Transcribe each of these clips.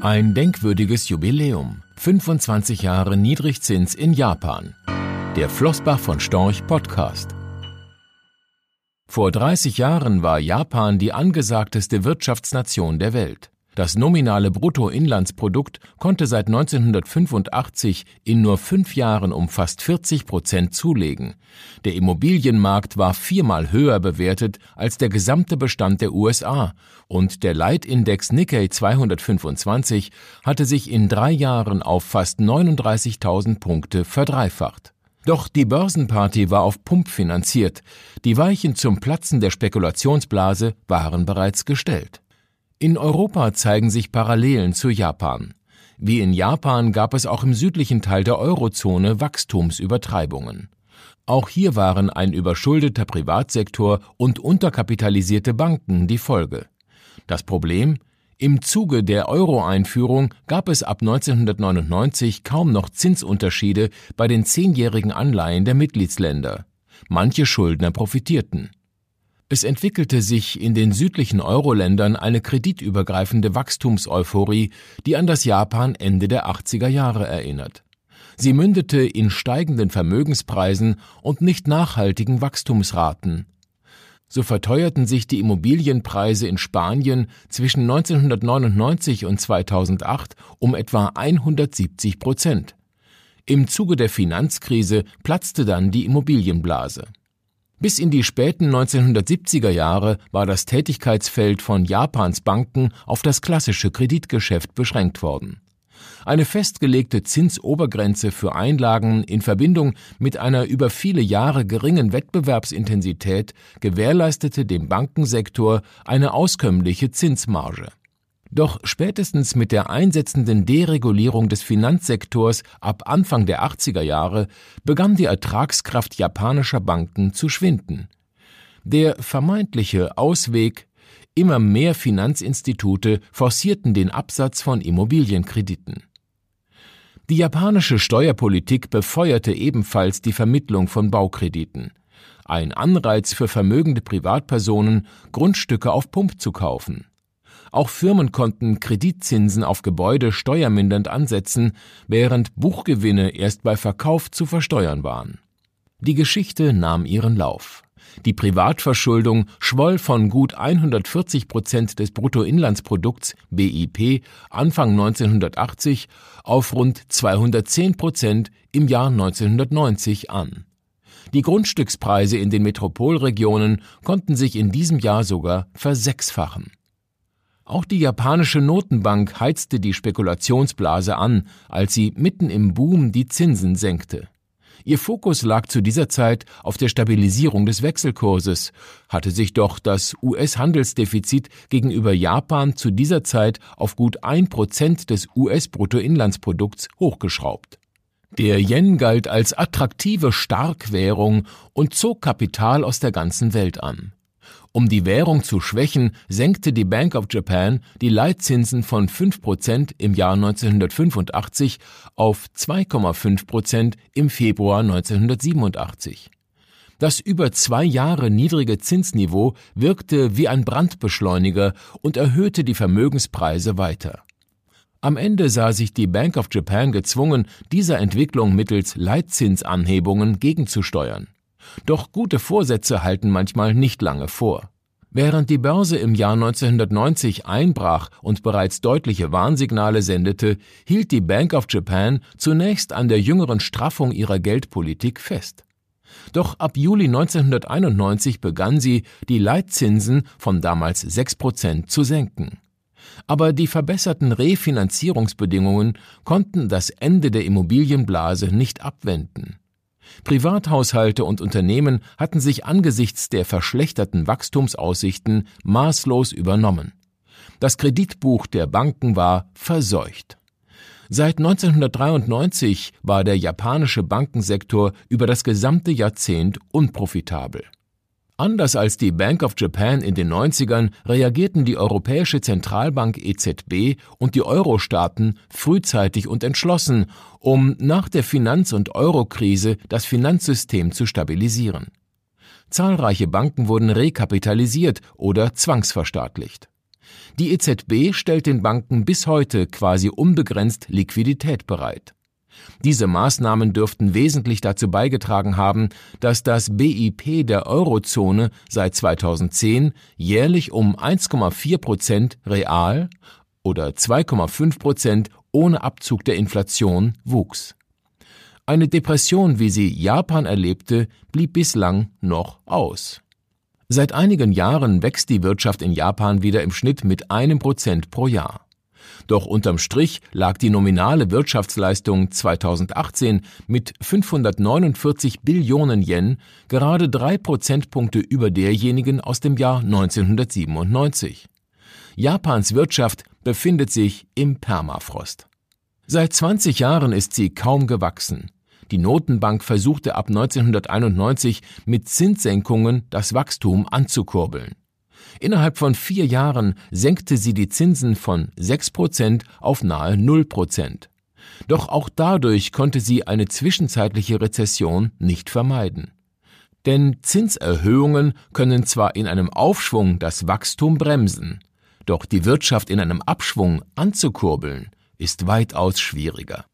Ein denkwürdiges Jubiläum. 25 Jahre Niedrigzins in Japan. Der Flossbach von Storch Podcast. Vor 30 Jahren war Japan die angesagteste Wirtschaftsnation der Welt. Das nominale Bruttoinlandsprodukt konnte seit 1985 in nur fünf Jahren um fast 40 Prozent zulegen. Der Immobilienmarkt war viermal höher bewertet als der gesamte Bestand der USA und der Leitindex Nikkei 225 hatte sich in drei Jahren auf fast 39.000 Punkte verdreifacht. Doch die Börsenparty war auf Pump finanziert. Die Weichen zum Platzen der Spekulationsblase waren bereits gestellt. In Europa zeigen sich Parallelen zu Japan. Wie in Japan gab es auch im südlichen Teil der Eurozone Wachstumsübertreibungen. Auch hier waren ein überschuldeter Privatsektor und unterkapitalisierte Banken die Folge. Das Problem? Im Zuge der Euro-Einführung gab es ab 1999 kaum noch Zinsunterschiede bei den zehnjährigen Anleihen der Mitgliedsländer. Manche Schuldner profitierten. Es entwickelte sich in den südlichen Euro-Ländern eine kreditübergreifende Wachstumseuphorie, die an das Japan Ende der 80er Jahre erinnert. Sie mündete in steigenden Vermögenspreisen und nicht nachhaltigen Wachstumsraten. So verteuerten sich die Immobilienpreise in Spanien zwischen 1999 und 2008 um etwa 170 Prozent. Im Zuge der Finanzkrise platzte dann die Immobilienblase. Bis in die späten 1970er Jahre war das Tätigkeitsfeld von Japans Banken auf das klassische Kreditgeschäft beschränkt worden. Eine festgelegte Zinsobergrenze für Einlagen in Verbindung mit einer über viele Jahre geringen Wettbewerbsintensität gewährleistete dem Bankensektor eine auskömmliche Zinsmarge. Doch spätestens mit der einsetzenden Deregulierung des Finanzsektors ab Anfang der 80er Jahre begann die Ertragskraft japanischer Banken zu schwinden. Der vermeintliche Ausweg Immer mehr Finanzinstitute forcierten den Absatz von Immobilienkrediten. Die japanische Steuerpolitik befeuerte ebenfalls die Vermittlung von Baukrediten. Ein Anreiz für vermögende Privatpersonen, Grundstücke auf Pump zu kaufen. Auch Firmen konnten Kreditzinsen auf Gebäude steuermindernd ansetzen, während Buchgewinne erst bei Verkauf zu versteuern waren. Die Geschichte nahm ihren Lauf. Die Privatverschuldung schwoll von gut 140 Prozent des Bruttoinlandsprodukts BIP Anfang 1980 auf rund 210 Prozent im Jahr 1990 an. Die Grundstückspreise in den Metropolregionen konnten sich in diesem Jahr sogar versechsfachen. Auch die japanische Notenbank heizte die Spekulationsblase an, als sie mitten im Boom die Zinsen senkte. Ihr Fokus lag zu dieser Zeit auf der Stabilisierung des Wechselkurses, hatte sich doch das US-Handelsdefizit gegenüber Japan zu dieser Zeit auf gut ein Prozent des US-Bruttoinlandsprodukts hochgeschraubt. Der Yen galt als attraktive Starkwährung und zog Kapital aus der ganzen Welt an. Um die Währung zu schwächen, senkte die Bank of Japan die Leitzinsen von 5% im Jahr 1985 auf 2,5% im Februar 1987. Das über zwei Jahre niedrige Zinsniveau wirkte wie ein Brandbeschleuniger und erhöhte die Vermögenspreise weiter. Am Ende sah sich die Bank of Japan gezwungen, dieser Entwicklung mittels Leitzinsanhebungen gegenzusteuern. Doch gute Vorsätze halten manchmal nicht lange vor. Während die Börse im Jahr 1990 einbrach und bereits deutliche Warnsignale sendete, hielt die Bank of Japan zunächst an der jüngeren Straffung ihrer Geldpolitik fest. Doch ab Juli 1991 begann sie, die Leitzinsen von damals 6 Prozent zu senken. Aber die verbesserten Refinanzierungsbedingungen konnten das Ende der Immobilienblase nicht abwenden. Privathaushalte und Unternehmen hatten sich angesichts der verschlechterten Wachstumsaussichten maßlos übernommen. Das Kreditbuch der Banken war verseucht. Seit 1993 war der japanische Bankensektor über das gesamte Jahrzehnt unprofitabel. Anders als die Bank of Japan in den 90ern reagierten die Europäische Zentralbank EZB und die Euro-Staaten frühzeitig und entschlossen, um nach der Finanz- und Eurokrise das Finanzsystem zu stabilisieren. Zahlreiche Banken wurden rekapitalisiert oder zwangsverstaatlicht. Die EZB stellt den Banken bis heute quasi unbegrenzt Liquidität bereit. Diese Maßnahmen dürften wesentlich dazu beigetragen haben, dass das BIP der Eurozone seit 2010 jährlich um 1,4 Prozent real oder 2,5 Prozent ohne Abzug der Inflation wuchs. Eine Depression, wie sie Japan erlebte, blieb bislang noch aus. Seit einigen Jahren wächst die Wirtschaft in Japan wieder im Schnitt mit einem Prozent pro Jahr. Doch unterm Strich lag die nominale Wirtschaftsleistung 2018 mit 549 Billionen Yen gerade drei Prozentpunkte über derjenigen aus dem Jahr 1997. Japans Wirtschaft befindet sich im Permafrost. Seit 20 Jahren ist sie kaum gewachsen. Die Notenbank versuchte ab 1991 mit Zinssenkungen das Wachstum anzukurbeln. Innerhalb von vier Jahren senkte sie die Zinsen von 6 Prozent auf nahe 0 Prozent. Doch auch dadurch konnte sie eine zwischenzeitliche Rezession nicht vermeiden. Denn Zinserhöhungen können zwar in einem Aufschwung das Wachstum bremsen, doch die Wirtschaft in einem Abschwung anzukurbeln, ist weitaus schwieriger.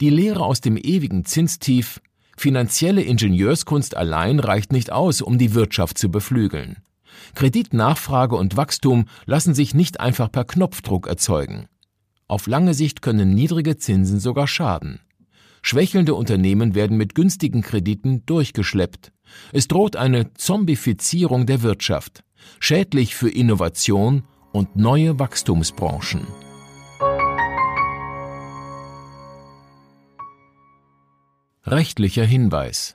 Die Lehre aus dem ewigen Zinstief Finanzielle Ingenieurskunst allein reicht nicht aus, um die Wirtschaft zu beflügeln. Kreditnachfrage und Wachstum lassen sich nicht einfach per Knopfdruck erzeugen. Auf lange Sicht können niedrige Zinsen sogar schaden. Schwächelnde Unternehmen werden mit günstigen Krediten durchgeschleppt. Es droht eine Zombifizierung der Wirtschaft, schädlich für Innovation und neue Wachstumsbranchen. Rechtlicher Hinweis